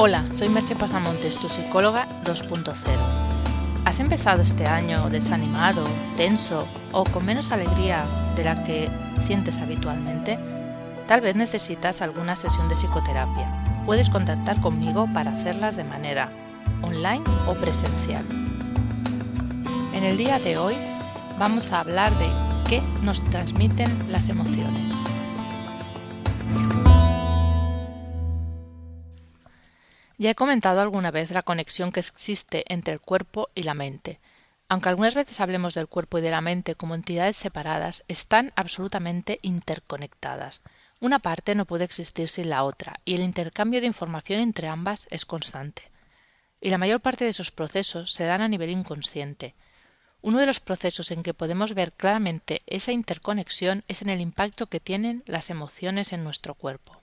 Hola, soy Merche Pasamontes, tu psicóloga 2.0. ¿Has empezado este año desanimado, tenso o con menos alegría de la que sientes habitualmente? Tal vez necesitas alguna sesión de psicoterapia. Puedes contactar conmigo para hacerlas de manera online o presencial. En el día de hoy vamos a hablar de qué nos transmiten las emociones. Ya he comentado alguna vez la conexión que existe entre el cuerpo y la mente. Aunque algunas veces hablemos del cuerpo y de la mente como entidades separadas, están absolutamente interconectadas. Una parte no puede existir sin la otra, y el intercambio de información entre ambas es constante. Y la mayor parte de esos procesos se dan a nivel inconsciente. Uno de los procesos en que podemos ver claramente esa interconexión es en el impacto que tienen las emociones en nuestro cuerpo.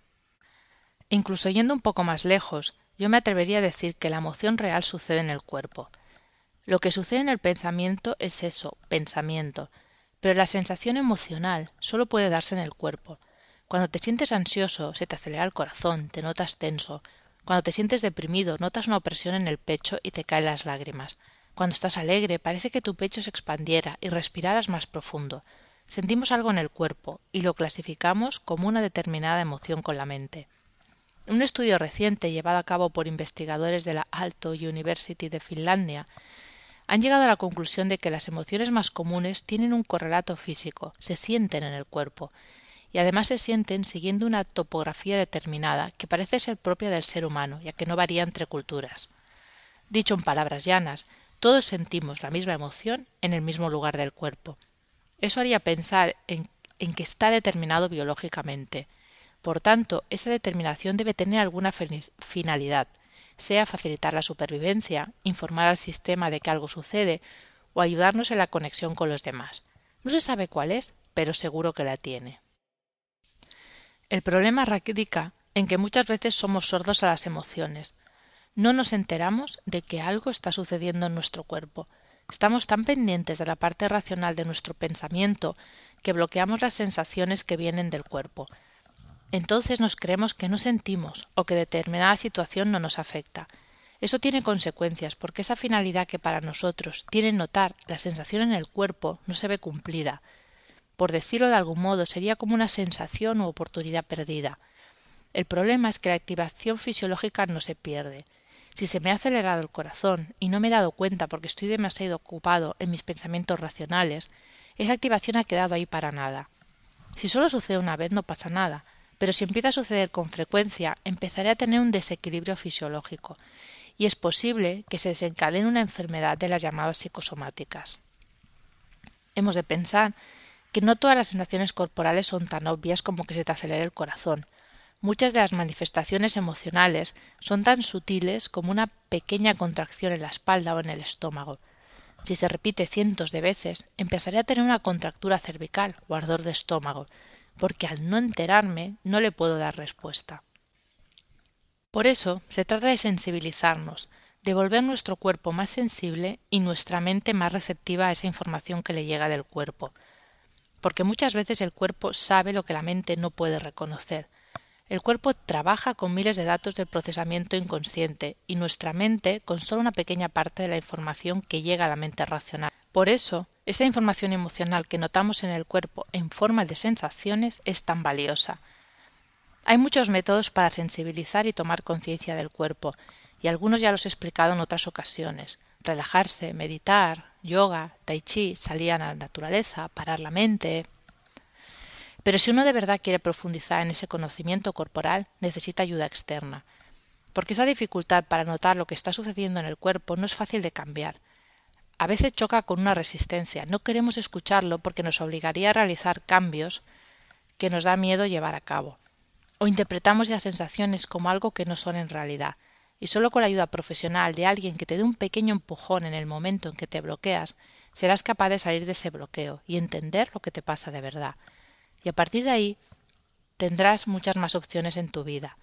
Incluso yendo un poco más lejos, yo me atrevería a decir que la emoción real sucede en el cuerpo. Lo que sucede en el pensamiento es eso, pensamiento, pero la sensación emocional solo puede darse en el cuerpo. Cuando te sientes ansioso, se te acelera el corazón, te notas tenso. Cuando te sientes deprimido, notas una opresión en el pecho y te caen las lágrimas. Cuando estás alegre, parece que tu pecho se expandiera y respiraras más profundo. Sentimos algo en el cuerpo y lo clasificamos como una determinada emoción con la mente. Un estudio reciente llevado a cabo por investigadores de la Aalto University de Finlandia han llegado a la conclusión de que las emociones más comunes tienen un correlato físico, se sienten en el cuerpo, y además se sienten siguiendo una topografía determinada que parece ser propia del ser humano, ya que no varía entre culturas. Dicho en palabras llanas, todos sentimos la misma emoción en el mismo lugar del cuerpo. Eso haría pensar en, en que está determinado biológicamente, por tanto, esa determinación debe tener alguna finalidad, sea facilitar la supervivencia, informar al sistema de que algo sucede o ayudarnos en la conexión con los demás. No se sabe cuál es, pero seguro que la tiene. El problema radica en que muchas veces somos sordos a las emociones. No nos enteramos de que algo está sucediendo en nuestro cuerpo. Estamos tan pendientes de la parte racional de nuestro pensamiento que bloqueamos las sensaciones que vienen del cuerpo, entonces nos creemos que no sentimos o que determinada situación no nos afecta. Eso tiene consecuencias porque esa finalidad que para nosotros tiene notar la sensación en el cuerpo no se ve cumplida. Por decirlo de algún modo, sería como una sensación u oportunidad perdida. El problema es que la activación fisiológica no se pierde. Si se me ha acelerado el corazón y no me he dado cuenta porque estoy demasiado ocupado en mis pensamientos racionales, esa activación ha quedado ahí para nada. Si solo sucede una vez no pasa nada, pero si empieza a suceder con frecuencia, empezaré a tener un desequilibrio fisiológico y es posible que se desencadene una enfermedad de las llamadas psicosomáticas. Hemos de pensar que no todas las sensaciones corporales son tan obvias como que se te acelere el corazón. Muchas de las manifestaciones emocionales son tan sutiles como una pequeña contracción en la espalda o en el estómago. Si se repite cientos de veces, empezaré a tener una contractura cervical o ardor de estómago, porque al no enterarme no le puedo dar respuesta. Por eso se trata de sensibilizarnos, de volver nuestro cuerpo más sensible y nuestra mente más receptiva a esa información que le llega del cuerpo, porque muchas veces el cuerpo sabe lo que la mente no puede reconocer. El cuerpo trabaja con miles de datos del procesamiento inconsciente y nuestra mente con solo una pequeña parte de la información que llega a la mente racional. Por eso, esa información emocional que notamos en el cuerpo en forma de sensaciones es tan valiosa. Hay muchos métodos para sensibilizar y tomar conciencia del cuerpo, y algunos ya los he explicado en otras ocasiones. Relajarse, meditar, yoga, tai chi, salir a la naturaleza, parar la mente. Pero si uno de verdad quiere profundizar en ese conocimiento corporal, necesita ayuda externa, porque esa dificultad para notar lo que está sucediendo en el cuerpo no es fácil de cambiar, a veces choca con una resistencia. No queremos escucharlo porque nos obligaría a realizar cambios que nos da miedo llevar a cabo. O interpretamos las sensaciones como algo que no son en realidad. Y solo con la ayuda profesional de alguien que te dé un pequeño empujón en el momento en que te bloqueas, serás capaz de salir de ese bloqueo y entender lo que te pasa de verdad. Y a partir de ahí tendrás muchas más opciones en tu vida.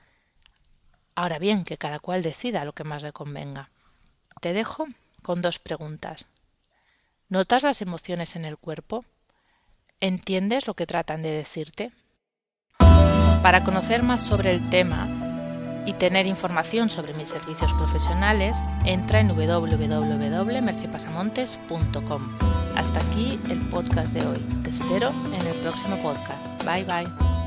Ahora bien, que cada cual decida lo que más le convenga. Te dejo con dos preguntas. ¿Notas las emociones en el cuerpo? ¿Entiendes lo que tratan de decirte? Para conocer más sobre el tema, y tener información sobre mis servicios profesionales, entra en www.mercipasamontes.com. Hasta aquí el podcast de hoy. Te espero en el próximo podcast. Bye bye.